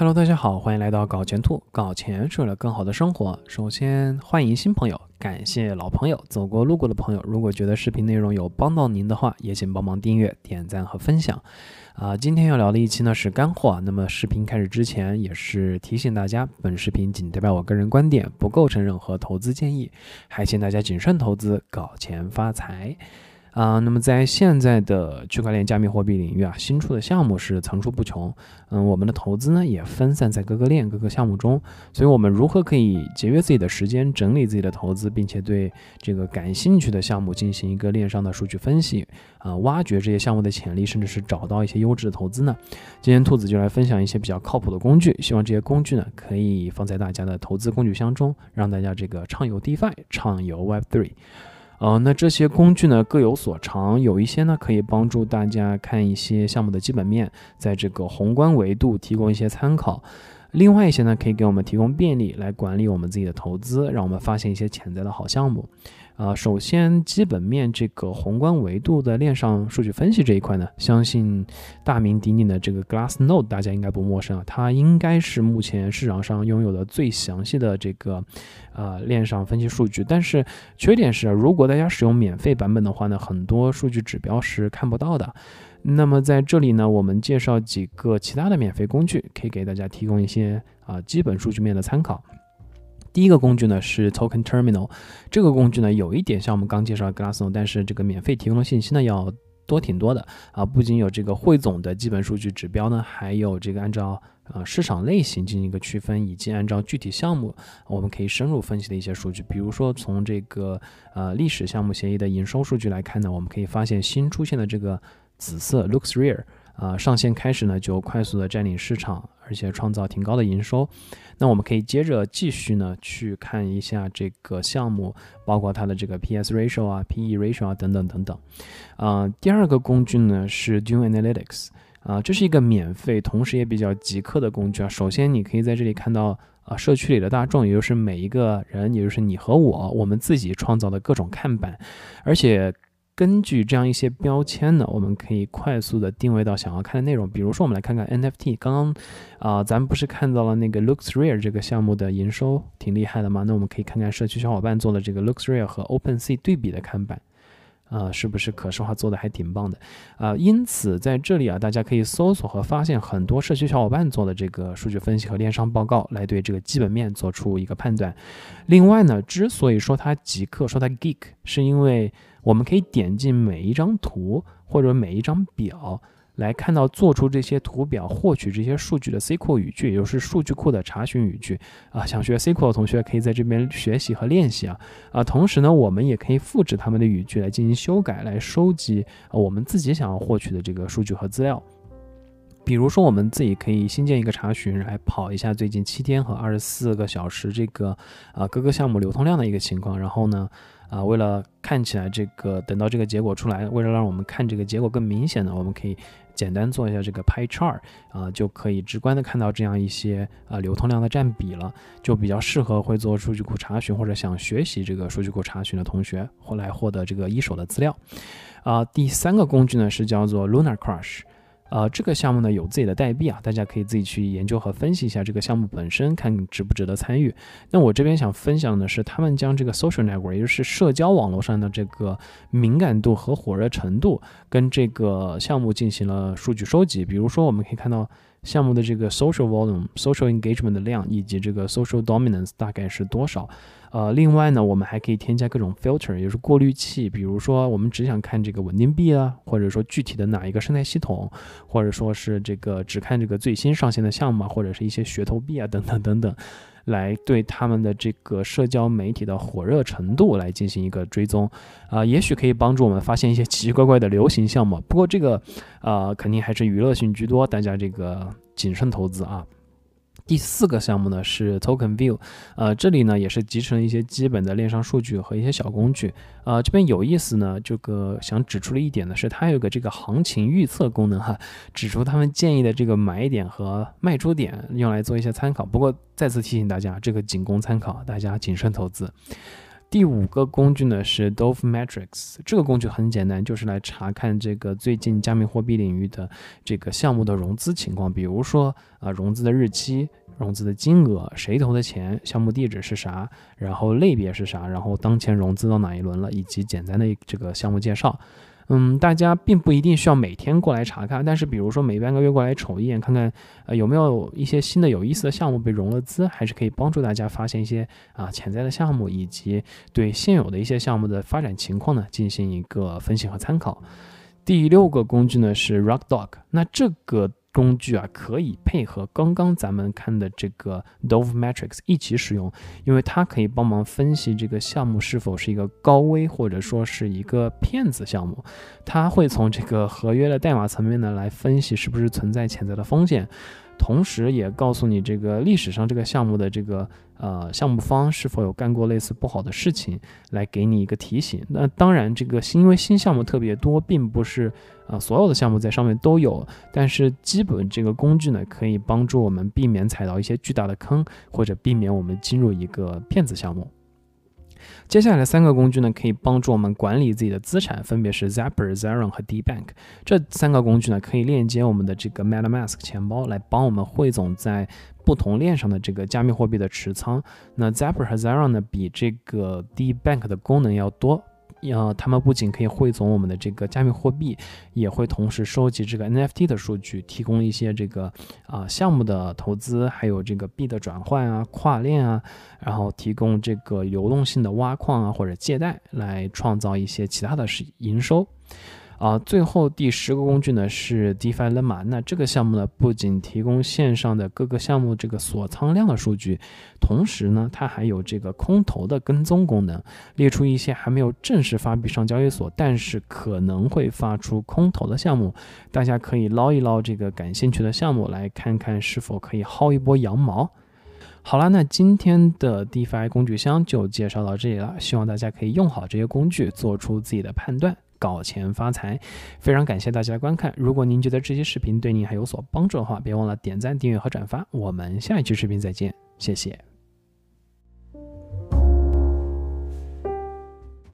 Hello，大家好，欢迎来到搞钱兔。搞钱是为了更好的生活。首先欢迎新朋友，感谢老朋友，走过路过的朋友。如果觉得视频内容有帮到您的话，也请帮忙订阅、点赞和分享。啊，今天要聊的一期呢是干货。那么视频开始之前，也是提醒大家，本视频仅代表我个人观点，不构成任何投资建议，还请大家谨慎投资，搞钱发财。啊，那么在现在的区块链加密货币领域啊，新出的项目是层出不穷。嗯，我们的投资呢也分散在各个链、各个项目中。所以，我们如何可以节约自己的时间，整理自己的投资，并且对这个感兴趣的项目进行一个链上的数据分析啊，挖掘这些项目的潜力，甚至是找到一些优质的投资呢？今天兔子就来分享一些比较靠谱的工具，希望这些工具呢可以放在大家的投资工具箱中，让大家这个畅游 DeFi，畅游 Web3。呃，那这些工具呢各有所长，有一些呢可以帮助大家看一些项目的基本面，在这个宏观维度提供一些参考；另外一些呢可以给我们提供便利来管理我们自己的投资，让我们发现一些潜在的好项目。啊，首先基本面这个宏观维度的链上数据分析这一块呢，相信大名鼎鼎的这个 Glassnode 大家应该不陌生啊，它应该是目前市场上拥有的最详细的这个呃链上分析数据。但是缺点是，如果大家使用免费版本的话呢，很多数据指标是看不到的。那么在这里呢，我们介绍几个其他的免费工具，可以给大家提供一些啊基本数据面的参考。第一个工具呢是 Token Terminal，这个工具呢有一点像我们刚介绍的 Glassnode，但是这个免费提供的信息呢要多挺多的啊，不仅有这个汇总的基本数据指标呢，还有这个按照呃市场类型进行一个区分，以及按照具体项目我们可以深入分析的一些数据，比如说从这个呃历史项目协议的营收数据来看呢，我们可以发现新出现的这个紫色 looks rare。啊，上线开始呢就快速的占领市场，而且创造挺高的营收。那我们可以接着继续呢去看一下这个项目，包括它的这个 P/S ratio 啊、P/E ratio 啊等等等等。啊，第二个工具呢是 Dune Analytics，啊，这是一个免费，同时也比较极客的工具啊。首先你可以在这里看到啊，社区里的大众，也就是每一个人，也就是你和我，我们自己创造的各种看板，而且。根据这样一些标签呢，我们可以快速的定位到想要看的内容。比如说，我们来看看 NFT。刚刚啊，咱们不是看到了那个 Looks Rare 这个项目的营收挺厉害的吗？那我们可以看看社区小伙伴做的这个 Looks Rare 和 OpenSea 对比的看板，啊，是不是可视化做的还挺棒的？啊，因此在这里啊，大家可以搜索和发现很多社区小伙伴做的这个数据分析和链商报告，来对这个基本面做出一个判断。另外呢，之所以说它极客，说它 geek，是因为我们可以点进每一张图或者每一张表，来看到做出这些图表、获取这些数据的 SQL 语句，也就是数据库的查询语句啊。想学 SQL 的同学可以在这边学习和练习啊啊。同时呢，我们也可以复制他们的语句来进行修改，来收集我们自己想要获取的这个数据和资料。比如说，我们自己可以新建一个查询，来跑一下最近七天和二十四个小时这个啊各个项目流通量的一个情况，然后呢。啊，为了看起来这个等到这个结果出来，为了让我们看这个结果更明显呢，我们可以简单做一下这个 pie chart 啊，就可以直观的看到这样一些啊流通量的占比了，就比较适合会做数据库查询或者想学习这个数据库查询的同学，后来获得这个一手的资料。啊，第三个工具呢是叫做 Lunar Crush。呃，这个项目呢有自己的代币啊，大家可以自己去研究和分析一下这个项目本身，看值不值得参与。那我这边想分享的是，他们将这个 social network，也就是社交网络上的这个敏感度和火热程度，跟这个项目进行了数据收集。比如说，我们可以看到。项目的这个 social volume、social engagement 的量以及这个 social dominance 大概是多少？呃，另外呢，我们还可以添加各种 filter，也就是过滤器。比如说，我们只想看这个稳定币啊，或者说具体的哪一个生态系统，或者说是这个只看这个最新上线的项目，或者是一些噱头币啊，等等等等。来对他们的这个社交媒体的火热程度来进行一个追踪，啊，也许可以帮助我们发现一些奇奇怪怪的流行项目。不过这个，呃，肯定还是娱乐性居多，大家这个谨慎投资啊。第四个项目呢是 Token View，呃，这里呢也是集成了一些基本的链上数据和一些小工具。呃，这边有意思呢，这个想指出的一点呢是它有个这个行情预测功能哈，指出他们建议的这个买点和卖出点，用来做一些参考。不过再次提醒大家，这个仅供参考，大家谨慎投资。第五个工具呢是 Dove Metrics，这个工具很简单，就是来查看这个最近加密货币领域的这个项目的融资情况，比如说啊融资的日期、融资的金额、谁投的钱、项目地址是啥，然后类别是啥，然后当前融资到哪一轮了，以及简单的这个项目介绍。嗯，大家并不一定需要每天过来查看，但是比如说每半个月过来瞅一眼，看看呃有没有一些新的有意思的项目被融了资，还是可以帮助大家发现一些啊潜在的项目，以及对现有的一些项目的发展情况呢进行一个分析和参考。第六个工具呢是 Rockdog，那这个。工具啊，可以配合刚刚咱们看的这个 Dove Metrics 一起使用，因为它可以帮忙分析这个项目是否是一个高危或者说是一个骗子项目。它会从这个合约的代码层面呢来分析是不是存在潜在的风险。同时，也告诉你这个历史上这个项目的这个呃项目方是否有干过类似不好的事情，来给你一个提醒。那当然，这个新因为新项目特别多，并不是啊所有的项目在上面都有，但是基本这个工具呢，可以帮助我们避免踩到一些巨大的坑，或者避免我们进入一个骗子项目。接下来三个工具呢，可以帮助我们管理自己的资产，分别是 Zapper、Zeron 和 DBank。这三个工具呢，可以链接我们的这个 MetaMask 钱包，来帮我们汇总在不同链上的这个加密货币的持仓。那 Zapper 和 Zeron 呢，比这个 DBank 的功能要多。要，他们不仅可以汇总我们的这个加密货币，也会同时收集这个 NFT 的数据，提供一些这个啊项目的投资，还有这个币的转换啊、跨链啊，然后提供这个流动性的挖矿啊或者借贷，来创造一些其他的是营收。啊，最后第十个工具呢是 DeFi Llama。那这个项目呢，不仅提供线上的各个项目这个锁仓量的数据，同时呢，它还有这个空投的跟踪功能，列出一些还没有正式发币上交易所，但是可能会发出空投的项目，大家可以捞一捞这个感兴趣的项目，来看看是否可以薅一波羊毛。好了，那今天的 DeFi 工具箱就介绍到这里了，希望大家可以用好这些工具，做出自己的判断。搞钱发财，非常感谢大家的观看。如果您觉得这期视频对您还有所帮助的话，别忘了点赞、订阅和转发。我们下一期视频再见，谢谢。